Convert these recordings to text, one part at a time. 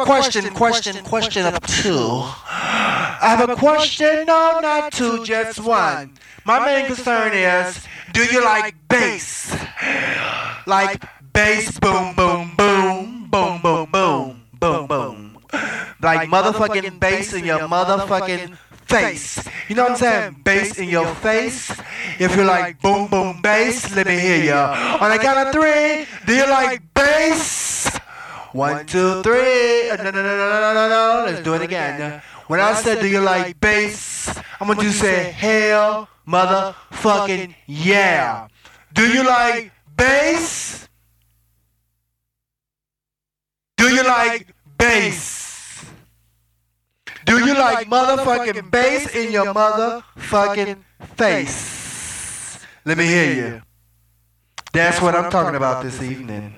a question, question, question of two. I have a question, no, not two, just one. My main concern is, do you like bass? Like bass, boom, boom, boom, boom, boom, boom, boom, boom. Like motherfucking bass in your motherfucking face. You know what I'm saying? Bass in your face. If you like boom, boom, bass, let me hear you. On the count of three, do you like bass? One, two, three. Uh, no, no, no, no, no, no, no. Let's do it again. When I said, do you like bass? I'm gonna say, hell, motherfucking yeah. Do you like bass? Do you like bass? Do you like motherfucking bass in your motherfucking face? Let me hear you. That's what I'm talking about this evening.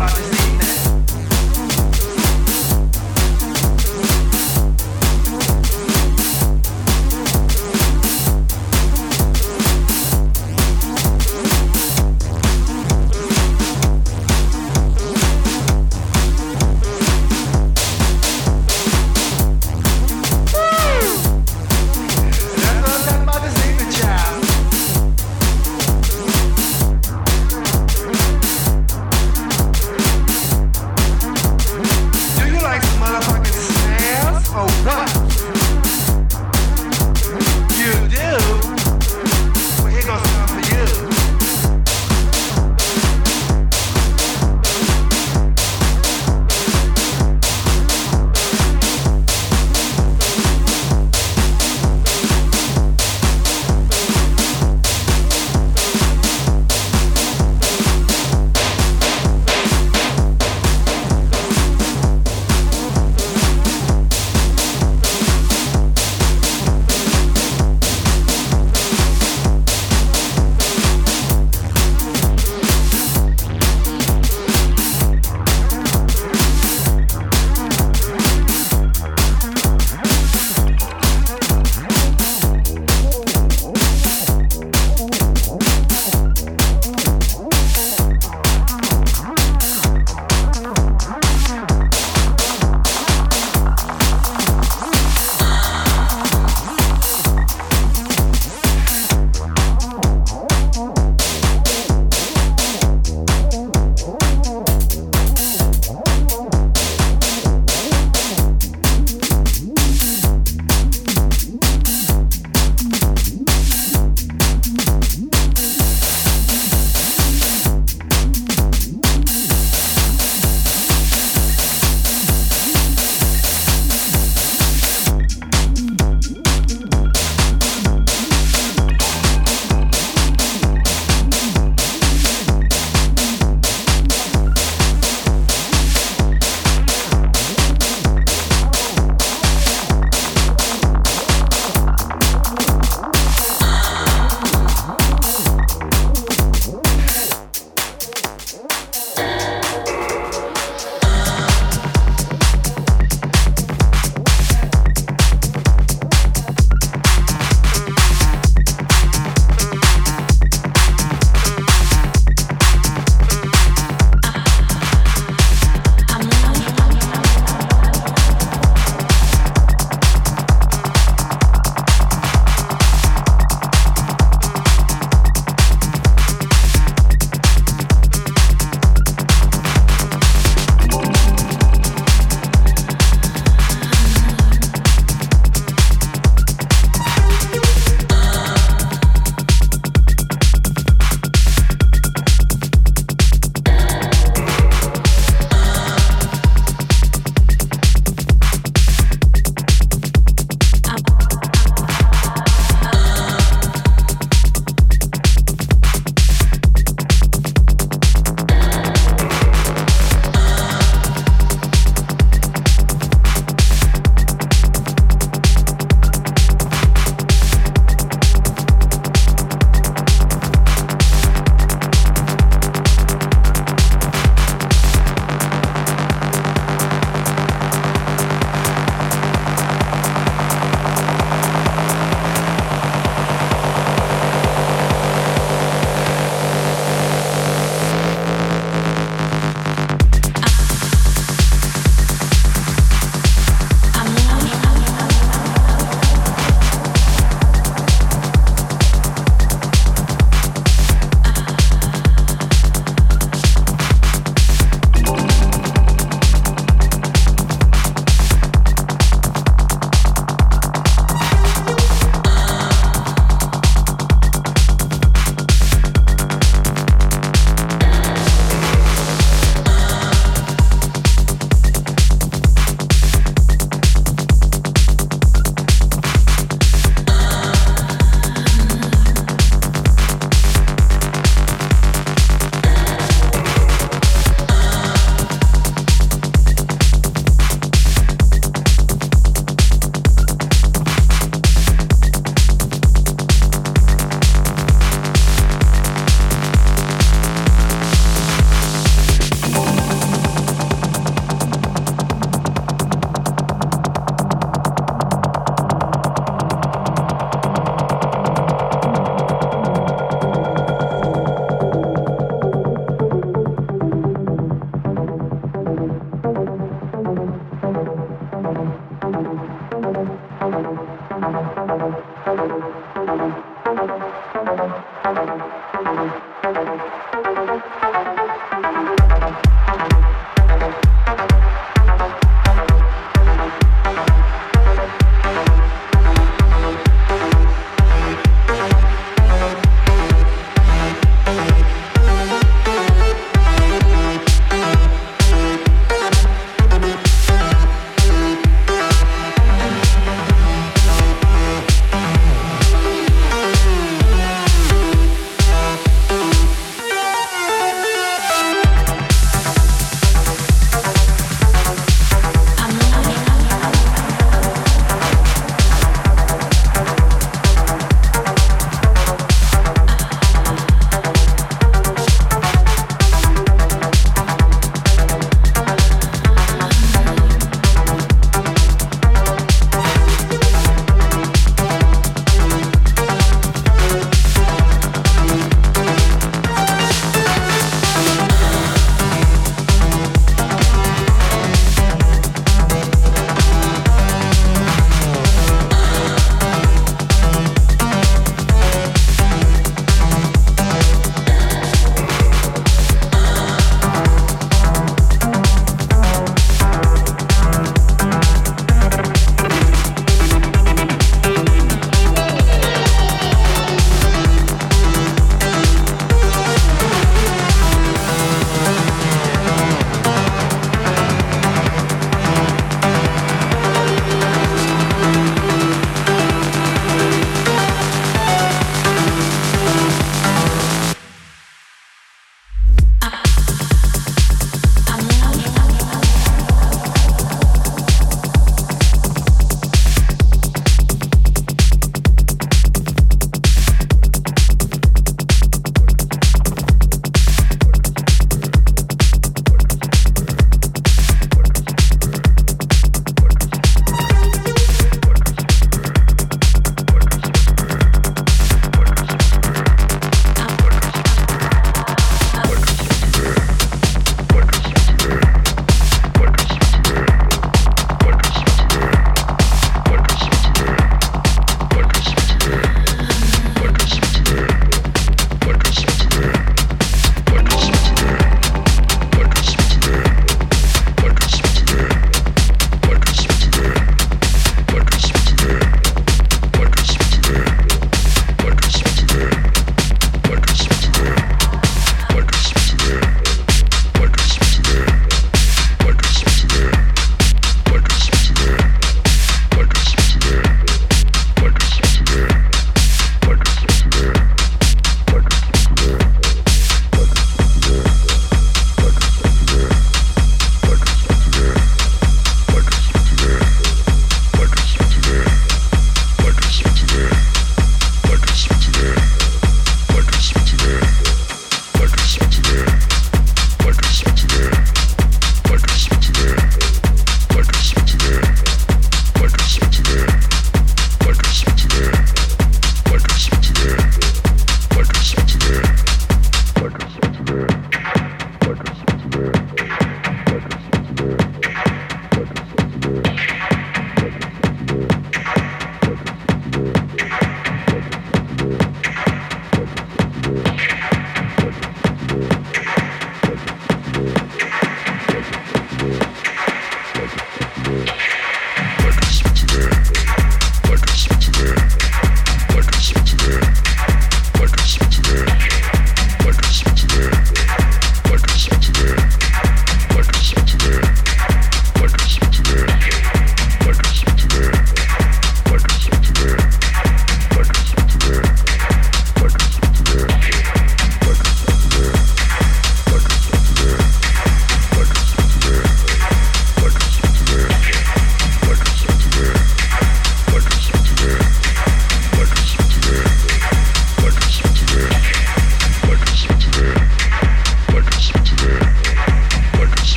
about this.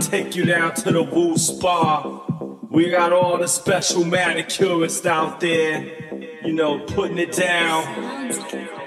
Take you down to the Woo Spa. We got all the special manicurists out there, you know, putting it down.